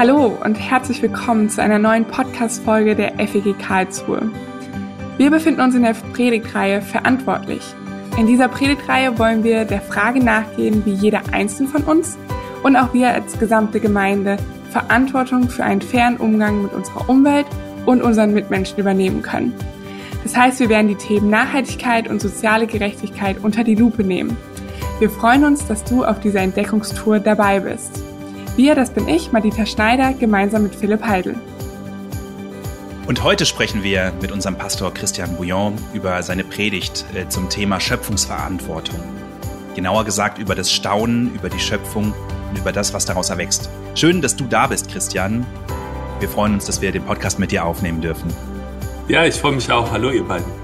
Hallo und herzlich willkommen zu einer neuen Podcast-Folge der FEG Karlsruhe. Wir befinden uns in der Predigtreihe Verantwortlich. In dieser Predigtreihe wollen wir der Frage nachgehen, wie jeder Einzelne von uns und auch wir als gesamte Gemeinde Verantwortung für einen fairen Umgang mit unserer Umwelt und unseren Mitmenschen übernehmen können. Das heißt, wir werden die Themen Nachhaltigkeit und soziale Gerechtigkeit unter die Lupe nehmen. Wir freuen uns, dass du auf dieser Entdeckungstour dabei bist. Wir, das bin ich, Madita Schneider, gemeinsam mit Philipp Heidel. Und heute sprechen wir mit unserem Pastor Christian Bouillon über seine Predigt äh, zum Thema Schöpfungsverantwortung. Genauer gesagt über das Staunen, über die Schöpfung und über das, was daraus erwächst. Schön, dass du da bist, Christian. Wir freuen uns, dass wir den Podcast mit dir aufnehmen dürfen. Ja, ich freue mich auch. Hallo, ihr beiden.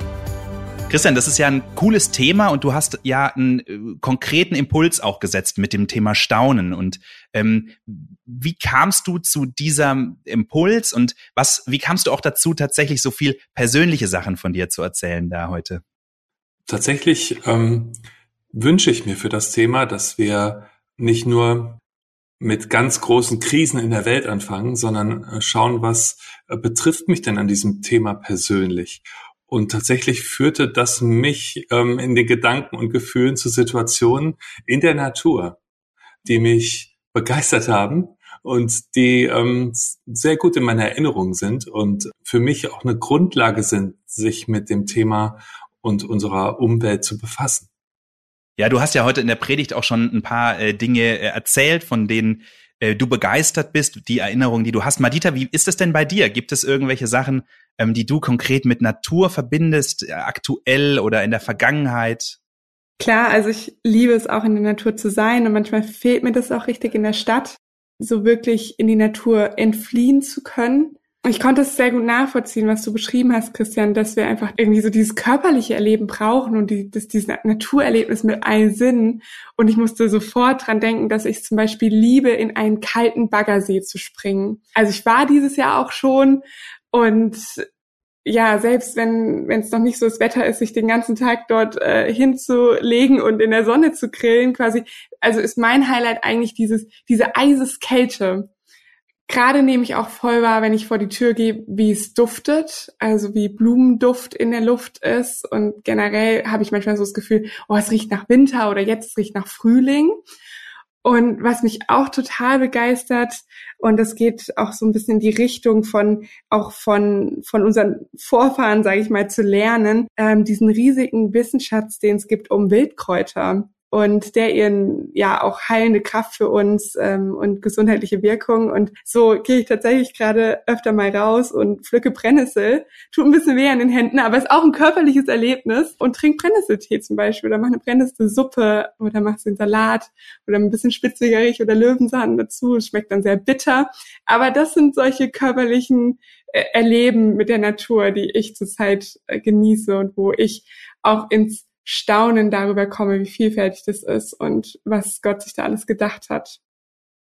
Christian, das ist ja ein cooles Thema und du hast ja einen äh, konkreten Impuls auch gesetzt mit dem Thema Staunen. Und ähm, wie kamst du zu diesem Impuls und was, wie kamst du auch dazu, tatsächlich so viel persönliche Sachen von dir zu erzählen da heute? Tatsächlich ähm, wünsche ich mir für das Thema, dass wir nicht nur mit ganz großen Krisen in der Welt anfangen, sondern äh, schauen, was äh, betrifft mich denn an diesem Thema persönlich. Und tatsächlich führte das mich ähm, in den Gedanken und Gefühlen zu Situationen in der Natur, die mich begeistert haben und die ähm, sehr gut in meiner Erinnerung sind und für mich auch eine Grundlage sind, sich mit dem Thema und unserer Umwelt zu befassen. Ja, du hast ja heute in der Predigt auch schon ein paar äh, Dinge äh, erzählt, von denen äh, du begeistert bist, die Erinnerungen, die du hast. Madita, wie ist es denn bei dir? Gibt es irgendwelche Sachen, ähm, die du konkret mit Natur verbindest, äh, aktuell oder in der Vergangenheit? Klar, also ich liebe es auch in der Natur zu sein und manchmal fehlt mir das auch richtig in der Stadt, so wirklich in die Natur entfliehen zu können. Ich konnte es sehr gut nachvollziehen, was du beschrieben hast, Christian, dass wir einfach irgendwie so dieses körperliche Erleben brauchen und die, das, dieses Naturerlebnis mit allen Sinnen. Und ich musste sofort dran denken, dass ich zum Beispiel liebe, in einen kalten Baggersee zu springen. Also ich war dieses Jahr auch schon und ja, selbst wenn wenn es noch nicht so das Wetter ist, sich den ganzen Tag dort äh, hinzulegen und in der Sonne zu grillen, quasi, also ist mein Highlight eigentlich dieses diese Eiseskälte. Gerade nehme ich auch voll wahr, wenn ich vor die Tür gehe, wie es duftet, also wie Blumenduft in der Luft ist und generell habe ich manchmal so das Gefühl, oh, es riecht nach Winter oder jetzt es riecht nach Frühling. Und was mich auch total begeistert, und das geht auch so ein bisschen in die Richtung von, auch von, von unseren Vorfahren, sage ich mal, zu lernen, ähm, diesen riesigen Wissensschatz, den es gibt um Wildkräuter und der ihren ja auch heilende Kraft für uns ähm, und gesundheitliche Wirkung. Und so gehe ich tatsächlich gerade öfter mal raus und pflücke Brennnessel. Tut ein bisschen weh an den Händen, aber ist auch ein körperliches Erlebnis und trink Brennnesseltee zum Beispiel oder mach eine Brennnesselsuppe oder machst den Salat oder ein bisschen spitzigerig oder Löwensahnen dazu. Schmeckt dann sehr bitter. Aber das sind solche körperlichen äh, Erleben mit der Natur, die ich zurzeit äh, genieße und wo ich auch ins Staunen darüber komme, wie vielfältig das ist und was Gott sich da alles gedacht hat.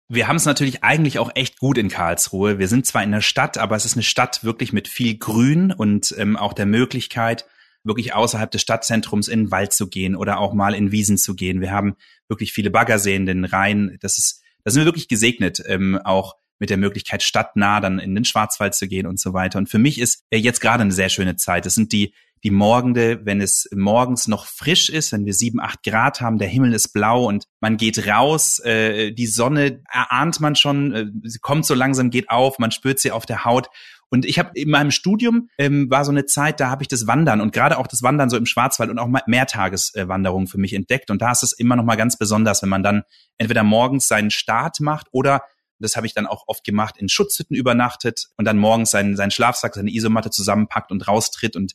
Wir haben es natürlich eigentlich auch echt gut in Karlsruhe. Wir sind zwar in der Stadt, aber es ist eine Stadt wirklich mit viel Grün und ähm, auch der Möglichkeit, wirklich außerhalb des Stadtzentrums in den Wald zu gehen oder auch mal in Wiesen zu gehen. Wir haben wirklich viele Baggerseen, den Rhein. Das ist, da sind wir wirklich gesegnet, ähm, auch mit der Möglichkeit, stadtnah dann in den Schwarzwald zu gehen und so weiter. Und für mich ist äh, jetzt gerade eine sehr schöne Zeit. Das sind die die Morgende, wenn es morgens noch frisch ist, wenn wir sieben, acht Grad haben, der Himmel ist blau und man geht raus, äh, die Sonne erahnt man schon, äh, sie kommt so langsam, geht auf, man spürt sie auf der Haut. Und ich habe in meinem Studium ähm, war so eine Zeit, da habe ich das Wandern und gerade auch das Wandern so im Schwarzwald und auch Mehrtageswanderungen für mich entdeckt. Und da ist es immer noch mal ganz besonders, wenn man dann entweder morgens seinen Start macht oder das habe ich dann auch oft gemacht, in Schutzhütten übernachtet und dann morgens seinen, seinen Schlafsack, seine Isomatte zusammenpackt und raustritt und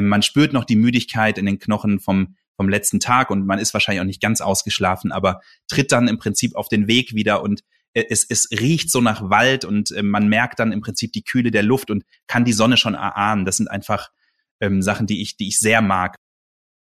man spürt noch die Müdigkeit in den Knochen vom, vom letzten Tag und man ist wahrscheinlich auch nicht ganz ausgeschlafen, aber tritt dann im Prinzip auf den Weg wieder und äh, es, es riecht so nach Wald und äh, man merkt dann im Prinzip die Kühle der Luft und kann die Sonne schon erahnen. Das sind einfach ähm, Sachen, die ich, die ich sehr mag.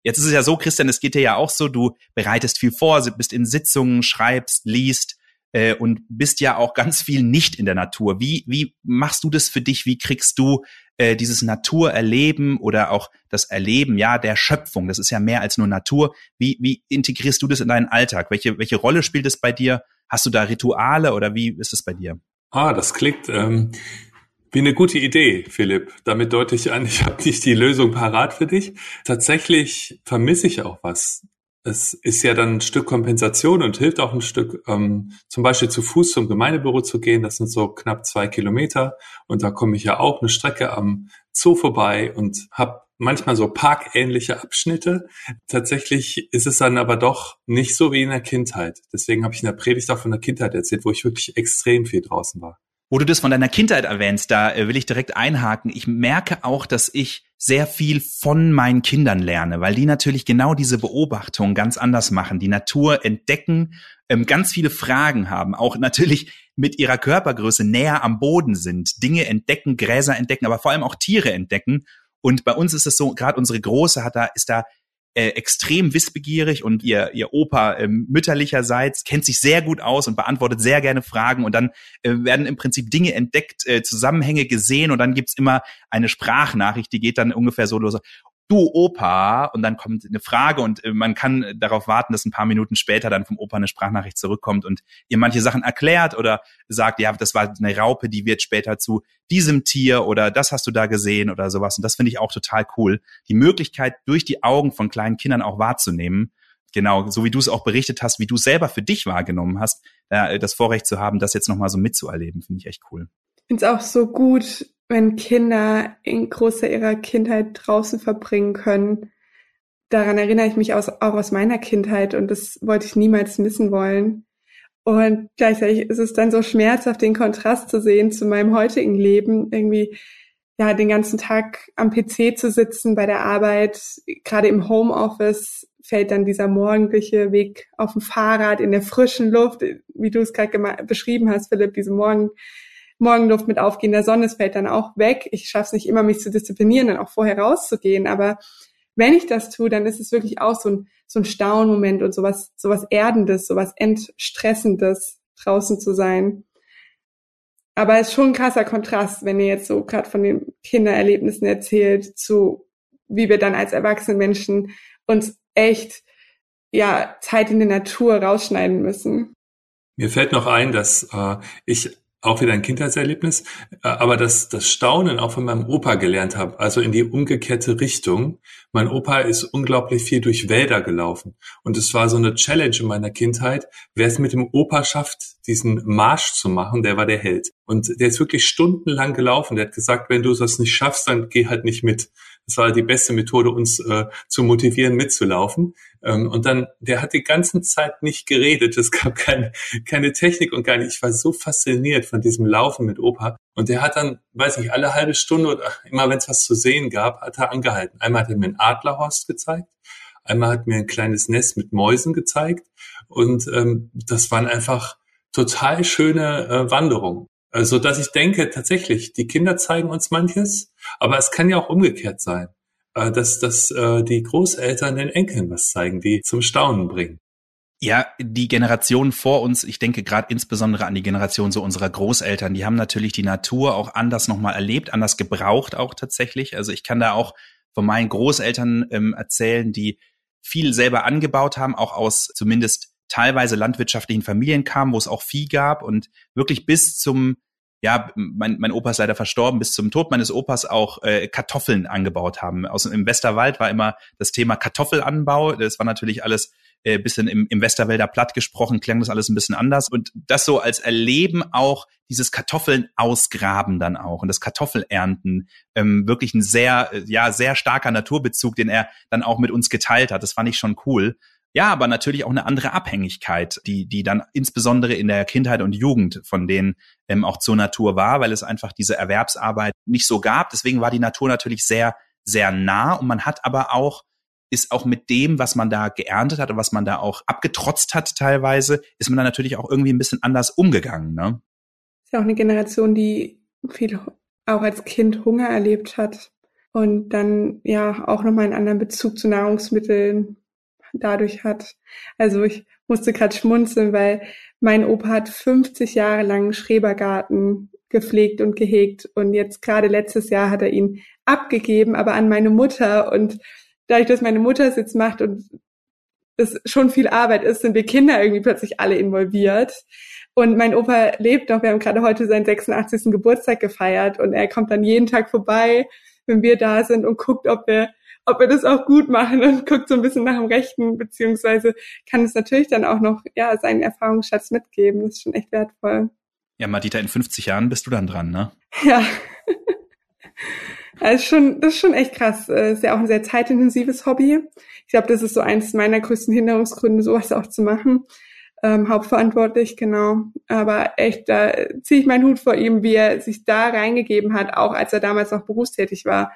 Jetzt ist es ja so, Christian, es geht dir ja auch so, du bereitest viel vor, bist in Sitzungen, schreibst, liest äh, und bist ja auch ganz viel nicht in der Natur. Wie, wie machst du das für dich? Wie kriegst du äh, dieses Naturerleben oder auch das Erleben, ja, der Schöpfung, das ist ja mehr als nur Natur. Wie, wie integrierst du das in deinen Alltag? Welche, welche Rolle spielt es bei dir? Hast du da Rituale oder wie ist es bei dir? Ah, das klingt ähm, wie eine gute Idee, Philipp. Damit deute ich an, ich habe nicht die Lösung parat für dich. Tatsächlich vermisse ich auch was. Es ist ja dann ein Stück Kompensation und hilft auch ein Stück, ähm, zum Beispiel zu Fuß zum Gemeindebüro zu gehen. Das sind so knapp zwei Kilometer. Und da komme ich ja auch eine Strecke am Zoo vorbei und habe manchmal so parkähnliche Abschnitte. Tatsächlich ist es dann aber doch nicht so wie in der Kindheit. Deswegen habe ich in der Predigt auch von der Kindheit erzählt, wo ich wirklich extrem viel draußen war. Wo du das von deiner Kindheit erwähnst, da äh, will ich direkt einhaken. Ich merke auch, dass ich sehr viel von meinen Kindern lerne, weil die natürlich genau diese Beobachtung ganz anders machen, die Natur entdecken, ähm, ganz viele Fragen haben, auch natürlich mit ihrer Körpergröße näher am Boden sind, Dinge entdecken, Gräser entdecken, aber vor allem auch Tiere entdecken. Und bei uns ist es so, gerade unsere Große hat da, ist da äh, extrem wissbegierig und ihr, ihr Opa äh, mütterlicherseits kennt sich sehr gut aus und beantwortet sehr gerne Fragen und dann äh, werden im Prinzip Dinge entdeckt, äh, Zusammenhänge gesehen und dann gibt's immer eine Sprachnachricht, die geht dann ungefähr so los du Opa, und dann kommt eine Frage und äh, man kann darauf warten, dass ein paar Minuten später dann vom Opa eine Sprachnachricht zurückkommt und ihr manche Sachen erklärt oder sagt, ja, das war eine Raupe, die wird später zu diesem Tier oder das hast du da gesehen oder sowas. Und das finde ich auch total cool. Die Möglichkeit, durch die Augen von kleinen Kindern auch wahrzunehmen, genau, so wie du es auch berichtet hast, wie du selber für dich wahrgenommen hast, das Vorrecht zu haben, das jetzt nochmal so mitzuerleben, finde ich echt cool. Ich finde es auch so gut, wenn Kinder in großer ihrer Kindheit draußen verbringen können. Daran erinnere ich mich aus, auch aus meiner Kindheit und das wollte ich niemals missen wollen. Und gleichzeitig ist es dann so schmerzhaft, den Kontrast zu sehen zu meinem heutigen Leben, irgendwie ja den ganzen Tag am PC zu sitzen bei der Arbeit, gerade im Homeoffice fällt dann dieser morgendliche Weg auf dem Fahrrad in der frischen Luft, wie du es gerade beschrieben hast, Philipp, diese Morgen Morgenluft mit aufgehender Sonne, es fällt dann auch weg. Ich schaffe es nicht immer, mich zu disziplinieren, dann auch vorher rauszugehen. Aber wenn ich das tue, dann ist es wirklich auch so ein, so ein Staunmoment und sowas, sowas Erdendes, sowas Entstressendes, draußen zu sein. Aber es ist schon ein krasser Kontrast, wenn ihr jetzt so gerade von den Kindererlebnissen erzählt, zu wie wir dann als erwachsene Menschen uns echt ja Zeit in der Natur rausschneiden müssen. Mir fällt noch ein, dass äh, ich auch wieder ein Kindheitserlebnis, äh, aber das, das Staunen auch von meinem Opa gelernt habe, also in die umgekehrte Richtung. Mein Opa ist unglaublich viel durch Wälder gelaufen und es war so eine Challenge in meiner Kindheit. Wer es mit dem Opa schafft, diesen Marsch zu machen, der war der Held. Und der ist wirklich stundenlang gelaufen. Der hat gesagt, wenn du das nicht schaffst, dann geh halt nicht mit. Das war die beste Methode, uns äh, zu motivieren, mitzulaufen. Ähm, und dann, der hat die ganze Zeit nicht geredet. Es gab keine, keine Technik und gar nicht. Ich war so fasziniert von diesem Laufen mit Opa. Und der hat dann, weiß nicht, alle halbe Stunde oder immer wenn es was zu sehen gab, hat er angehalten. Einmal hat er mir einen Adlerhorst gezeigt. Einmal hat mir ein kleines Nest mit Mäusen gezeigt. Und ähm, das waren einfach total schöne äh, Wanderungen. Also, dass ich denke, tatsächlich, die Kinder zeigen uns manches, aber es kann ja auch umgekehrt sein, äh, dass, dass äh, die Großeltern den Enkeln was zeigen, die zum Staunen bringen. Ja, die Generation vor uns, ich denke gerade insbesondere an die Generation so unserer Großeltern, die haben natürlich die Natur auch anders nochmal erlebt, anders gebraucht auch tatsächlich. Also ich kann da auch von meinen Großeltern ähm, erzählen, die viel selber angebaut haben, auch aus zumindest teilweise landwirtschaftlichen Familien kamen, wo es auch Vieh gab und wirklich bis zum ja, mein, mein Opa ist leider verstorben, bis zum Tod meines Opas auch äh, Kartoffeln angebaut haben. Aus, Im Westerwald war immer das Thema Kartoffelanbau. Das war natürlich alles äh, bisschen im, im Westerwälder platt gesprochen, klang das alles ein bisschen anders. Und das so als Erleben auch dieses Kartoffeln ausgraben dann auch und das Kartoffelernten, ähm, wirklich ein sehr, ja, sehr starker Naturbezug, den er dann auch mit uns geteilt hat. Das fand ich schon cool. Ja, aber natürlich auch eine andere Abhängigkeit, die, die dann insbesondere in der Kindheit und Jugend von denen ähm, auch zur Natur war, weil es einfach diese Erwerbsarbeit nicht so gab. Deswegen war die Natur natürlich sehr, sehr nah und man hat aber auch, ist auch mit dem, was man da geerntet hat und was man da auch abgetrotzt hat teilweise, ist man dann natürlich auch irgendwie ein bisschen anders umgegangen. Ne? Ist ja auch eine Generation, die viel auch als Kind Hunger erlebt hat und dann ja auch nochmal einen anderen Bezug zu Nahrungsmitteln dadurch hat. Also ich musste gerade schmunzeln, weil mein Opa hat 50 Jahre lang einen Schrebergarten gepflegt und gehegt und jetzt gerade letztes Jahr hat er ihn abgegeben, aber an meine Mutter und dadurch, dass meine Mutter es jetzt macht und es schon viel Arbeit ist, sind wir Kinder irgendwie plötzlich alle involviert. Und mein Opa lebt noch. Wir haben gerade heute seinen 86. Geburtstag gefeiert und er kommt dann jeden Tag vorbei, wenn wir da sind und guckt, ob wir ob wir das auch gut machen und guckt so ein bisschen nach dem Rechten, beziehungsweise kann es natürlich dann auch noch, ja, seinen Erfahrungsschatz mitgeben. Das ist schon echt wertvoll. Ja, Madita, in 50 Jahren bist du dann dran, ne? Ja. Das ist schon, das ist schon echt krass. Das ist ja auch ein sehr zeitintensives Hobby. Ich glaube, das ist so eins meiner größten Hinderungsgründe, sowas auch zu machen. Ähm, hauptverantwortlich, genau. Aber echt, da ziehe ich meinen Hut vor ihm, wie er sich da reingegeben hat, auch als er damals noch berufstätig war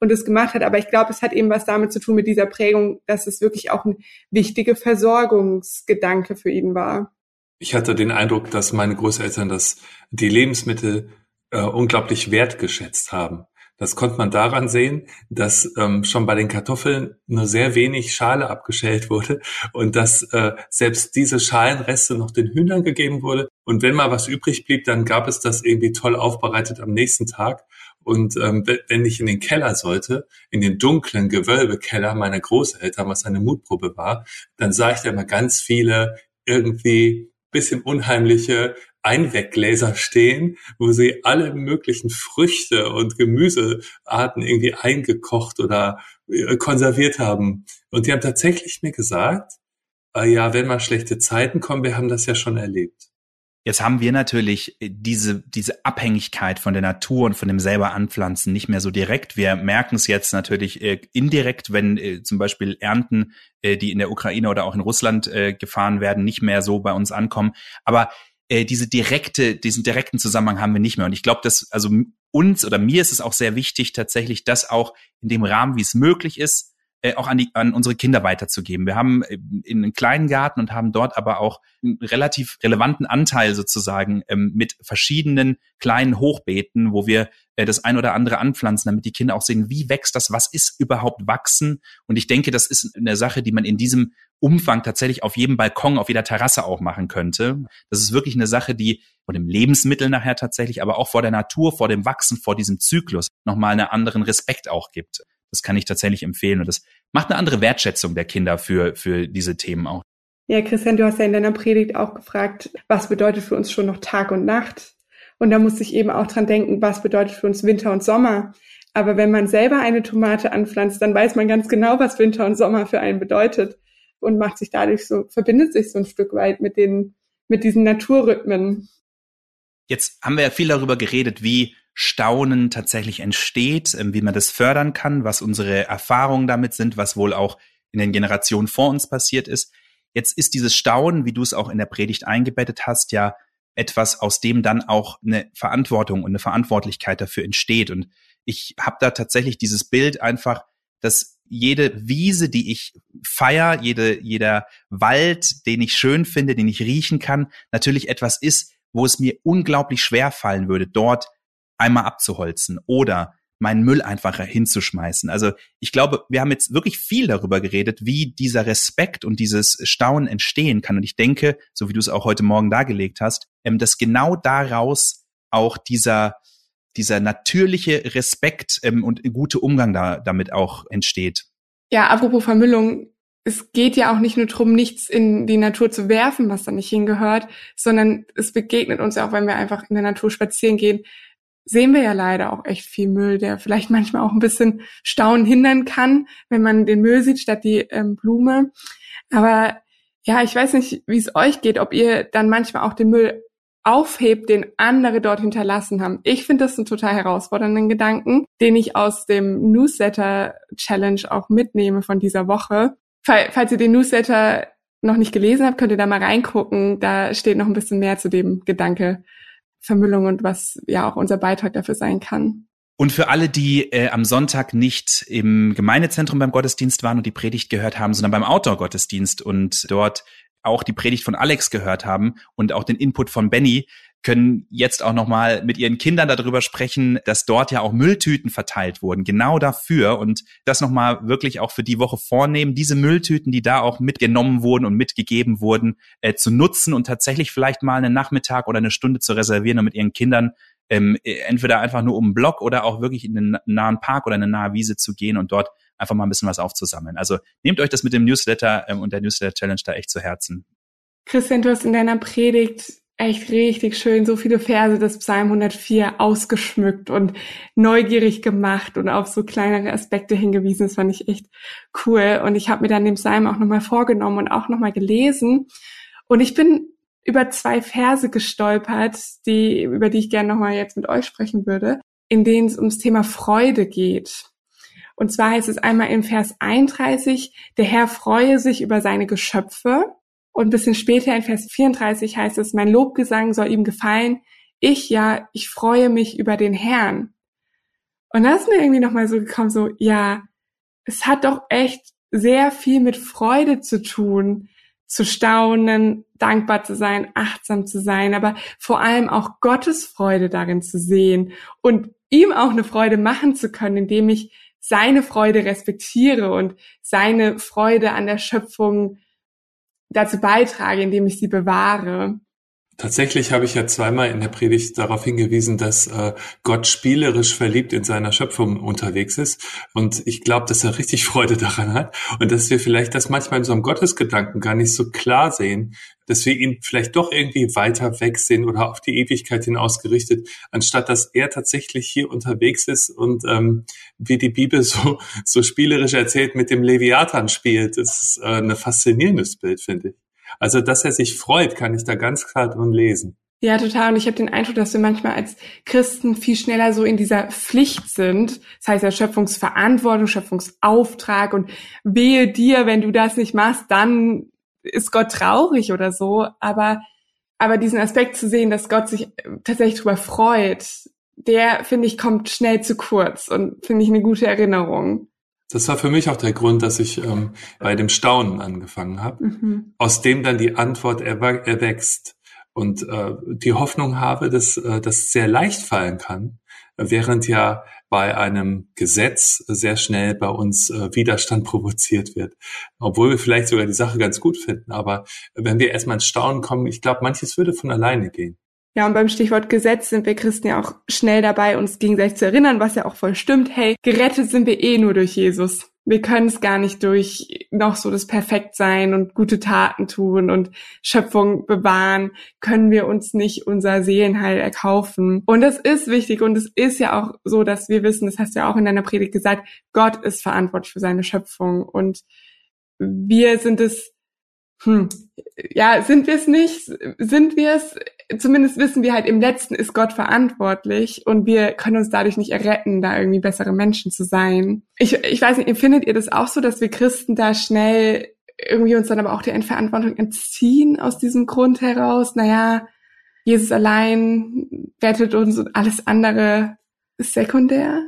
und es gemacht hat. Aber ich glaube, es hat eben was damit zu tun mit dieser Prägung, dass es wirklich auch ein wichtiger Versorgungsgedanke für ihn war. Ich hatte den Eindruck, dass meine Großeltern das, die Lebensmittel äh, unglaublich wertgeschätzt haben. Das konnte man daran sehen, dass ähm, schon bei den Kartoffeln nur sehr wenig Schale abgeschält wurde und dass äh, selbst diese Schalenreste noch den Hühnern gegeben wurde. Und wenn mal was übrig blieb, dann gab es das irgendwie toll aufbereitet am nächsten Tag. Und ähm, wenn ich in den Keller sollte, in den dunklen Gewölbekeller meiner Großeltern, was eine Mutprobe war, dann sah ich da immer ganz viele irgendwie bisschen unheimliche Einweggläser stehen, wo sie alle möglichen Früchte und Gemüsearten irgendwie eingekocht oder äh, konserviert haben. Und die haben tatsächlich mir gesagt, äh, ja, wenn mal schlechte Zeiten kommen, wir haben das ja schon erlebt. Jetzt haben wir natürlich äh, diese, diese Abhängigkeit von der Natur und von dem selber Anpflanzen nicht mehr so direkt. Wir merken es jetzt natürlich äh, indirekt, wenn äh, zum Beispiel Ernten, äh, die in der Ukraine oder auch in Russland äh, gefahren werden, nicht mehr so bei uns ankommen. Aber äh, diese direkte, diesen direkten Zusammenhang haben wir nicht mehr. Und ich glaube, dass also uns oder mir ist es auch sehr wichtig, tatsächlich das auch in dem Rahmen, wie es möglich ist, äh, auch an, die, an unsere Kinder weiterzugeben. Wir haben äh, in einen kleinen Garten und haben dort aber auch einen relativ relevanten Anteil sozusagen ähm, mit verschiedenen kleinen Hochbeeten, wo wir äh, das ein oder andere anpflanzen, damit die Kinder auch sehen, wie wächst das, was ist überhaupt wachsen. Und ich denke, das ist eine Sache, die man in diesem Umfang tatsächlich auf jedem Balkon, auf jeder Terrasse auch machen könnte. Das ist wirklich eine Sache, die vor dem Lebensmittel nachher tatsächlich, aber auch vor der Natur, vor dem Wachsen, vor diesem Zyklus nochmal einen anderen Respekt auch gibt. Das kann ich tatsächlich empfehlen und das macht eine andere Wertschätzung der Kinder für, für diese Themen auch. Ja, Christian, du hast ja in deiner Predigt auch gefragt, was bedeutet für uns schon noch Tag und Nacht? Und da musste ich eben auch dran denken, was bedeutet für uns Winter und Sommer? Aber wenn man selber eine Tomate anpflanzt, dann weiß man ganz genau, was Winter und Sommer für einen bedeutet und macht sich dadurch so, verbindet sich so ein Stück weit mit den, mit diesen Naturrhythmen. Jetzt haben wir ja viel darüber geredet, wie Staunen tatsächlich entsteht, ähm, wie man das fördern kann, was unsere Erfahrungen damit sind, was wohl auch in den Generationen vor uns passiert ist. Jetzt ist dieses Staunen, wie du es auch in der Predigt eingebettet hast, ja etwas, aus dem dann auch eine Verantwortung und eine Verantwortlichkeit dafür entsteht. Und ich habe da tatsächlich dieses Bild einfach, dass jede Wiese, die ich feier, jede, jeder Wald, den ich schön finde, den ich riechen kann, natürlich etwas ist, wo es mir unglaublich schwer fallen würde, dort einmal abzuholzen oder meinen Müll einfach hinzuschmeißen. Also ich glaube, wir haben jetzt wirklich viel darüber geredet, wie dieser Respekt und dieses Staunen entstehen kann. Und ich denke, so wie du es auch heute Morgen dargelegt hast, ähm, dass genau daraus auch dieser dieser natürliche Respekt ähm, und gute Umgang da, damit auch entsteht. Ja, apropos Vermüllung, es geht ja auch nicht nur darum, nichts in die Natur zu werfen, was da nicht hingehört, sondern es begegnet uns ja auch, wenn wir einfach in der Natur spazieren gehen, sehen wir ja leider auch echt viel Müll, der vielleicht manchmal auch ein bisschen Staunen hindern kann, wenn man den Müll sieht statt die ähm, Blume. Aber ja, ich weiß nicht, wie es euch geht, ob ihr dann manchmal auch den Müll aufhebt, den andere dort hinterlassen haben. Ich finde das einen total herausfordernden Gedanken, den ich aus dem Newsletter Challenge auch mitnehme von dieser Woche. Falls ihr den Newsletter noch nicht gelesen habt, könnt ihr da mal reingucken. Da steht noch ein bisschen mehr zu dem Gedanke Vermüllung und was ja auch unser Beitrag dafür sein kann. Und für alle, die äh, am Sonntag nicht im Gemeindezentrum beim Gottesdienst waren und die Predigt gehört haben, sondern beim Outdoor-Gottesdienst und dort auch die Predigt von Alex gehört haben und auch den Input von Benny, können jetzt auch nochmal mit ihren Kindern darüber sprechen, dass dort ja auch Mülltüten verteilt wurden, genau dafür und das nochmal wirklich auch für die Woche vornehmen, diese Mülltüten, die da auch mitgenommen wurden und mitgegeben wurden, äh, zu nutzen und tatsächlich vielleicht mal einen Nachmittag oder eine Stunde zu reservieren und mit ihren Kindern ähm, entweder einfach nur um einen Block oder auch wirklich in einen nahen Park oder eine nahe Wiese zu gehen und dort einfach mal ein bisschen was aufzusammeln. Also nehmt euch das mit dem Newsletter ähm, und der Newsletter Challenge da echt zu Herzen. Christian, du hast in deiner Predigt echt richtig schön, so viele Verse des Psalm 104 ausgeschmückt und neugierig gemacht und auf so kleinere Aspekte hingewiesen. Das fand ich echt cool. Und ich habe mir dann den Psalm auch nochmal vorgenommen und auch nochmal gelesen. Und ich bin über zwei Verse gestolpert, die, über die ich gerne nochmal jetzt mit euch sprechen würde, in denen es ums Thema Freude geht. Und zwar heißt es einmal im Vers 31, der Herr freue sich über seine Geschöpfe. Und ein bisschen später in Vers 34 heißt es, mein Lobgesang soll ihm gefallen. Ich ja, ich freue mich über den Herrn. Und das ist mir irgendwie nochmal so gekommen, so, ja, es hat doch echt sehr viel mit Freude zu tun, zu staunen, dankbar zu sein, achtsam zu sein, aber vor allem auch Gottes Freude darin zu sehen und ihm auch eine Freude machen zu können, indem ich seine Freude respektiere und seine Freude an der Schöpfung dazu beitrage, indem ich sie bewahre. Tatsächlich habe ich ja zweimal in der Predigt darauf hingewiesen, dass äh, Gott spielerisch verliebt in seiner Schöpfung unterwegs ist. Und ich glaube, dass er richtig Freude daran hat. Und dass wir vielleicht das manchmal in unserem Gottesgedanken gar nicht so klar sehen, dass wir ihn vielleicht doch irgendwie weiter weg sehen oder auf die Ewigkeit hin ausgerichtet, anstatt dass er tatsächlich hier unterwegs ist und ähm, wie die Bibel so, so spielerisch erzählt mit dem Leviathan spielt. Das ist äh, ein faszinierendes Bild, finde ich. Also, dass er sich freut, kann ich da ganz klar drin lesen. Ja, total. Und ich habe den Eindruck, dass wir manchmal als Christen viel schneller so in dieser Pflicht sind. Das heißt ja Schöpfungsverantwortung, Schöpfungsauftrag und wehe dir, wenn du das nicht machst, dann ist Gott traurig oder so. Aber, aber diesen Aspekt zu sehen, dass Gott sich tatsächlich darüber freut, der, finde ich, kommt schnell zu kurz und finde ich eine gute Erinnerung. Das war für mich auch der Grund, dass ich ähm, bei dem Staunen angefangen habe, mhm. aus dem dann die Antwort erwächst und äh, die Hoffnung habe, dass äh, das sehr leicht fallen kann, während ja bei einem Gesetz sehr schnell bei uns äh, Widerstand provoziert wird, obwohl wir vielleicht sogar die Sache ganz gut finden. Aber wenn wir erstmal ins Staunen kommen, ich glaube, manches würde von alleine gehen. Ja, und beim Stichwort Gesetz sind wir Christen ja auch schnell dabei, uns gegenseitig zu erinnern, was ja auch voll stimmt. Hey, gerettet sind wir eh nur durch Jesus. Wir können es gar nicht durch noch so das Perfektsein und gute Taten tun und Schöpfung bewahren, können wir uns nicht unser Seelenheil erkaufen. Und das ist wichtig und es ist ja auch so, dass wir wissen, das hast du ja auch in deiner Predigt gesagt, Gott ist verantwortlich für seine Schöpfung und wir sind es hm, ja, sind wir es nicht? Sind wir es? Zumindest wissen wir halt, im Letzten ist Gott verantwortlich und wir können uns dadurch nicht erretten, da irgendwie bessere Menschen zu sein. Ich, ich weiß nicht, empfindet ihr das auch so, dass wir Christen da schnell irgendwie uns dann aber auch der Verantwortung entziehen aus diesem Grund heraus? Naja, Jesus allein rettet uns und alles andere ist sekundär?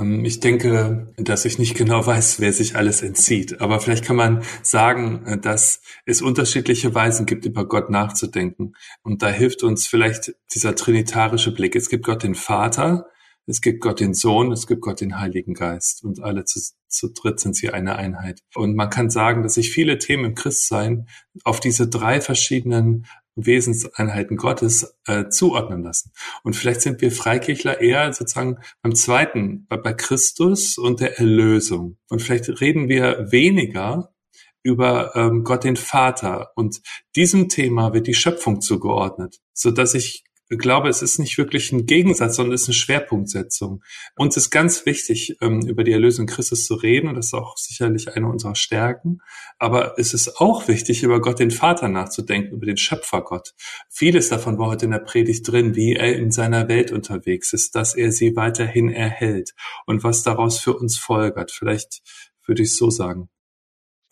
Ähm, ich denke, dass ich nicht genau weiß, wer sich alles entzieht. Aber vielleicht kann man sagen, äh, dass es unterschiedliche Weisen gibt, über Gott nachzudenken. Und da hilft uns vielleicht dieser trinitarische Blick. Es gibt Gott den Vater, es gibt Gott den Sohn, es gibt Gott den Heiligen Geist. Und alle zu, zu dritt sind sie eine Einheit. Und man kann sagen, dass sich viele Themen im Christsein auf diese drei verschiedenen Wesenseinheiten Gottes äh, zuordnen lassen. Und vielleicht sind wir Freikirchler eher sozusagen beim zweiten, bei, Christus und der Erlösung. Und vielleicht reden wir weniger über ähm, Gott den Vater. Und diesem Thema wird die Schöpfung zugeordnet, so dass ich glaube, es ist nicht wirklich ein Gegensatz, sondern es ist eine Schwerpunktsetzung. Uns ist ganz wichtig, ähm, über die Erlösung Christus zu reden, und das ist auch sicherlich eine unserer Stärken. Aber es ist auch wichtig, über Gott den Vater nachzudenken, über den Schöpfergott. Vieles davon war heute in der Predigt drin, wie er in seiner Welt unterwegs ist, dass er sie weiterhin erhält und was daraus für uns folgert. Vielleicht würde ich so sagen.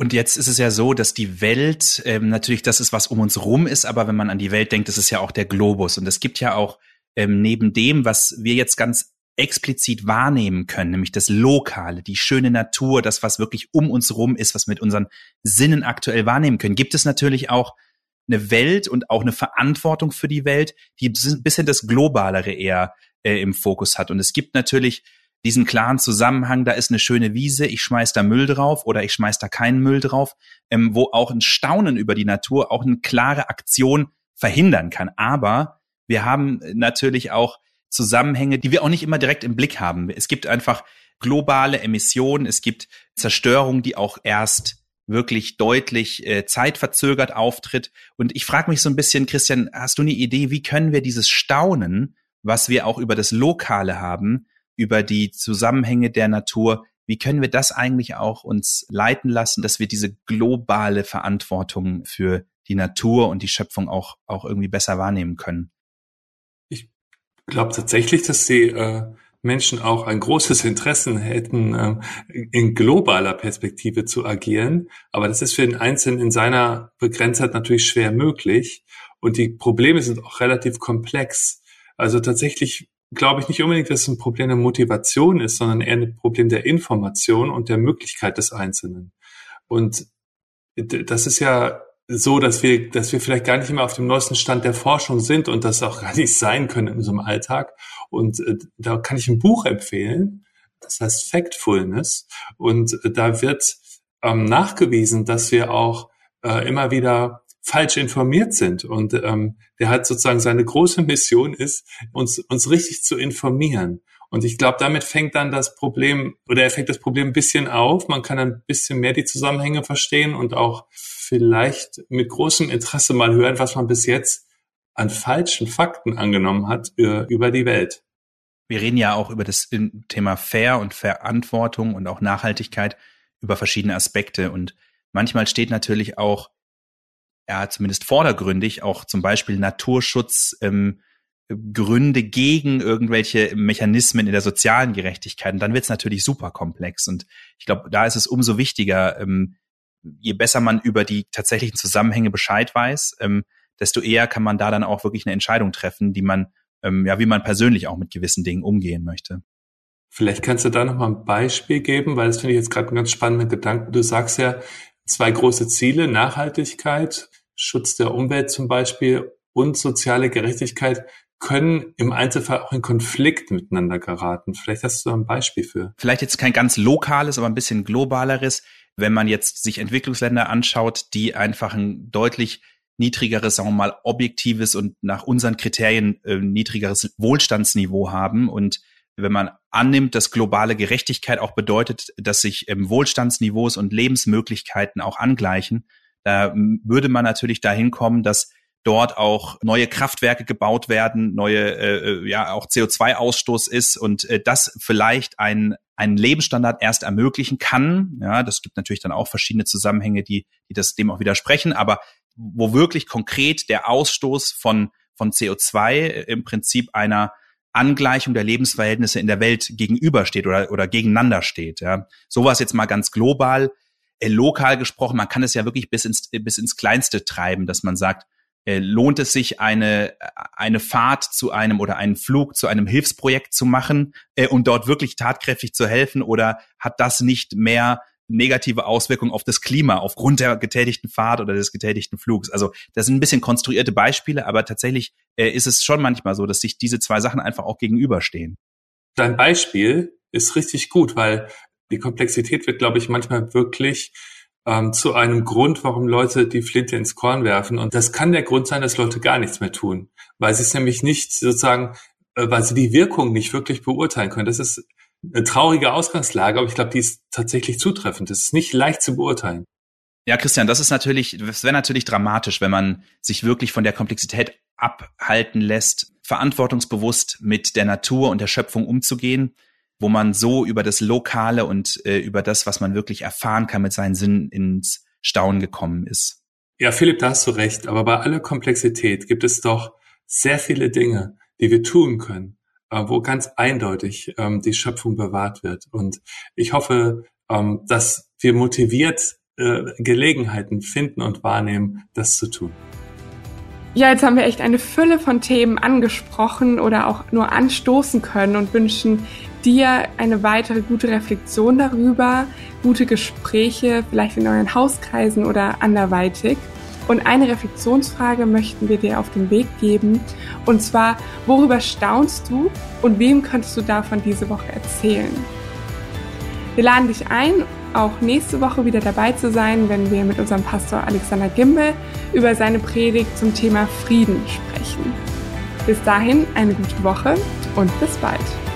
Und jetzt ist es ja so, dass die Welt ähm, natürlich das ist, was um uns rum ist, aber wenn man an die Welt denkt, das ist ja auch der Globus. Und es gibt ja auch ähm, neben dem, was wir jetzt ganz explizit wahrnehmen können, nämlich das Lokale, die schöne Natur, das, was wirklich um uns rum ist, was mit unseren Sinnen aktuell wahrnehmen können, gibt es natürlich auch eine Welt und auch eine Verantwortung für die Welt, die ein bisschen das Globalere eher äh, im Fokus hat. Und es gibt natürlich diesen klaren Zusammenhang, da ist eine schöne Wiese, ich schmeiß da Müll drauf oder ich schmeiß da keinen Müll drauf, ähm, wo auch ein Staunen über die Natur auch eine klare Aktion verhindern kann. Aber wir haben natürlich auch Zusammenhänge, die wir auch nicht immer direkt im Blick haben. Es gibt einfach globale Emissionen, es gibt Zerstörung, die auch erst wirklich deutlich äh, zeitverzögert auftritt. Und ich frage mich so ein bisschen, Christian, hast du eine Idee, wie können wir dieses Staunen, was wir auch über das Lokale haben, über die Zusammenhänge der Natur, wie können wir das eigentlich auch uns leiten lassen, dass wir diese globale Verantwortung für die Natur und die Schöpfung auch, auch irgendwie besser wahrnehmen können? Ich glaube tatsächlich, dass die äh, Menschen auch ein großes Interesse hätten, äh, in globaler Perspektive zu agieren. Aber das ist für den Einzelnen in seiner Begrenztheit natürlich schwer möglich. Und die Probleme sind auch relativ komplex. Also tatsächlich glaube ich nicht unbedingt, dass es ein Problem der Motivation ist, sondern eher ein Problem der Information und der Möglichkeit des Einzelnen. Und das ist ja so, dass wir, dass wir vielleicht gar nicht immer auf dem neuesten Stand der Forschung sind und das auch gar nicht sein können in unserem Alltag. Und äh, da kann ich ein Buch empfehlen, das heißt Factfulness. Und äh, da wird ähm, nachgewiesen, dass wir auch äh, immer wieder falsch informiert sind. Und ähm, der hat sozusagen seine große Mission ist, uns, uns richtig zu informieren. Und ich glaube, damit fängt dann das Problem oder er fängt das Problem ein bisschen auf. Man kann ein bisschen mehr die Zusammenhänge verstehen und auch vielleicht mit großem Interesse mal hören, was man bis jetzt an falschen Fakten angenommen hat über die Welt. Wir reden ja auch über das Thema Fair und Verantwortung und auch Nachhaltigkeit über verschiedene Aspekte. Und manchmal steht natürlich auch ja zumindest vordergründig auch zum Beispiel Naturschutz, ähm, Gründe gegen irgendwelche Mechanismen in der sozialen Gerechtigkeit. Und dann wird es natürlich super komplex. Und ich glaube, da ist es umso wichtiger, ähm, je besser man über die tatsächlichen Zusammenhänge Bescheid weiß, ähm, desto eher kann man da dann auch wirklich eine Entscheidung treffen, die man, ähm, ja, wie man persönlich auch mit gewissen Dingen umgehen möchte. Vielleicht kannst du da noch mal ein Beispiel geben, weil das finde ich jetzt gerade einen ganz spannenden Gedanken. Du sagst ja zwei große Ziele, Nachhaltigkeit Schutz der Umwelt zum Beispiel und soziale Gerechtigkeit können im Einzelfall auch in Konflikt miteinander geraten. Vielleicht hast du da ein Beispiel für. Vielleicht jetzt kein ganz lokales, aber ein bisschen globaleres. Wenn man jetzt sich Entwicklungsländer anschaut, die einfach ein deutlich niedrigeres, sagen wir mal, objektives und nach unseren Kriterien äh, niedrigeres Wohlstandsniveau haben. Und wenn man annimmt, dass globale Gerechtigkeit auch bedeutet, dass sich ähm, Wohlstandsniveaus und Lebensmöglichkeiten auch angleichen, da würde man natürlich dahin kommen, dass dort auch neue Kraftwerke gebaut werden, neue, äh, äh ja, auch CO2-Ausstoß ist und äh, das vielleicht ein einen Lebensstandard erst ermöglichen kann. Ja, das gibt natürlich dann auch verschiedene Zusammenhänge, die, die das dem auch widersprechen, aber wo wirklich konkret der Ausstoß von, von CO2 im Prinzip einer Angleichung der Lebensverhältnisse in der Welt gegenübersteht oder, oder gegeneinander steht. Ja. Sowas jetzt mal ganz global äh, lokal gesprochen, man kann es ja wirklich bis ins, bis ins Kleinste treiben, dass man sagt, äh, lohnt es sich, eine, eine Fahrt zu einem oder einen Flug zu einem Hilfsprojekt zu machen äh, und dort wirklich tatkräftig zu helfen oder hat das nicht mehr negative Auswirkungen auf das Klima aufgrund der getätigten Fahrt oder des getätigten Flugs. Also das sind ein bisschen konstruierte Beispiele, aber tatsächlich äh, ist es schon manchmal so, dass sich diese zwei Sachen einfach auch gegenüberstehen. Dein Beispiel ist richtig gut, weil die Komplexität wird, glaube ich, manchmal wirklich ähm, zu einem Grund, warum Leute die Flinte ins Korn werfen. Und das kann der Grund sein, dass Leute gar nichts mehr tun, weil sie es nämlich nicht sozusagen, äh, weil sie die Wirkung nicht wirklich beurteilen können. Das ist eine traurige Ausgangslage, aber ich glaube, die ist tatsächlich zutreffend. Das ist nicht leicht zu beurteilen. Ja, Christian, das ist natürlich, das wäre natürlich dramatisch, wenn man sich wirklich von der Komplexität abhalten lässt, verantwortungsbewusst mit der Natur und der Schöpfung umzugehen wo man so über das Lokale und äh, über das, was man wirklich erfahren kann mit seinen Sinnen ins Staunen gekommen ist. Ja, Philipp, da hast du recht. Aber bei aller Komplexität gibt es doch sehr viele Dinge, die wir tun können, äh, wo ganz eindeutig ähm, die Schöpfung bewahrt wird. Und ich hoffe, ähm, dass wir motiviert äh, Gelegenheiten finden und wahrnehmen, das zu tun. Ja, jetzt haben wir echt eine Fülle von Themen angesprochen oder auch nur anstoßen können und wünschen dir eine weitere gute Reflexion darüber, gute Gespräche, vielleicht in euren Hauskreisen oder anderweitig. Und eine Reflexionsfrage möchten wir dir auf den Weg geben. Und zwar, worüber staunst du und wem könntest du davon diese Woche erzählen? Wir laden dich ein, auch nächste Woche wieder dabei zu sein, wenn wir mit unserem Pastor Alexander Gimbel über seine Predigt zum Thema Frieden sprechen. Bis dahin eine gute Woche und bis bald.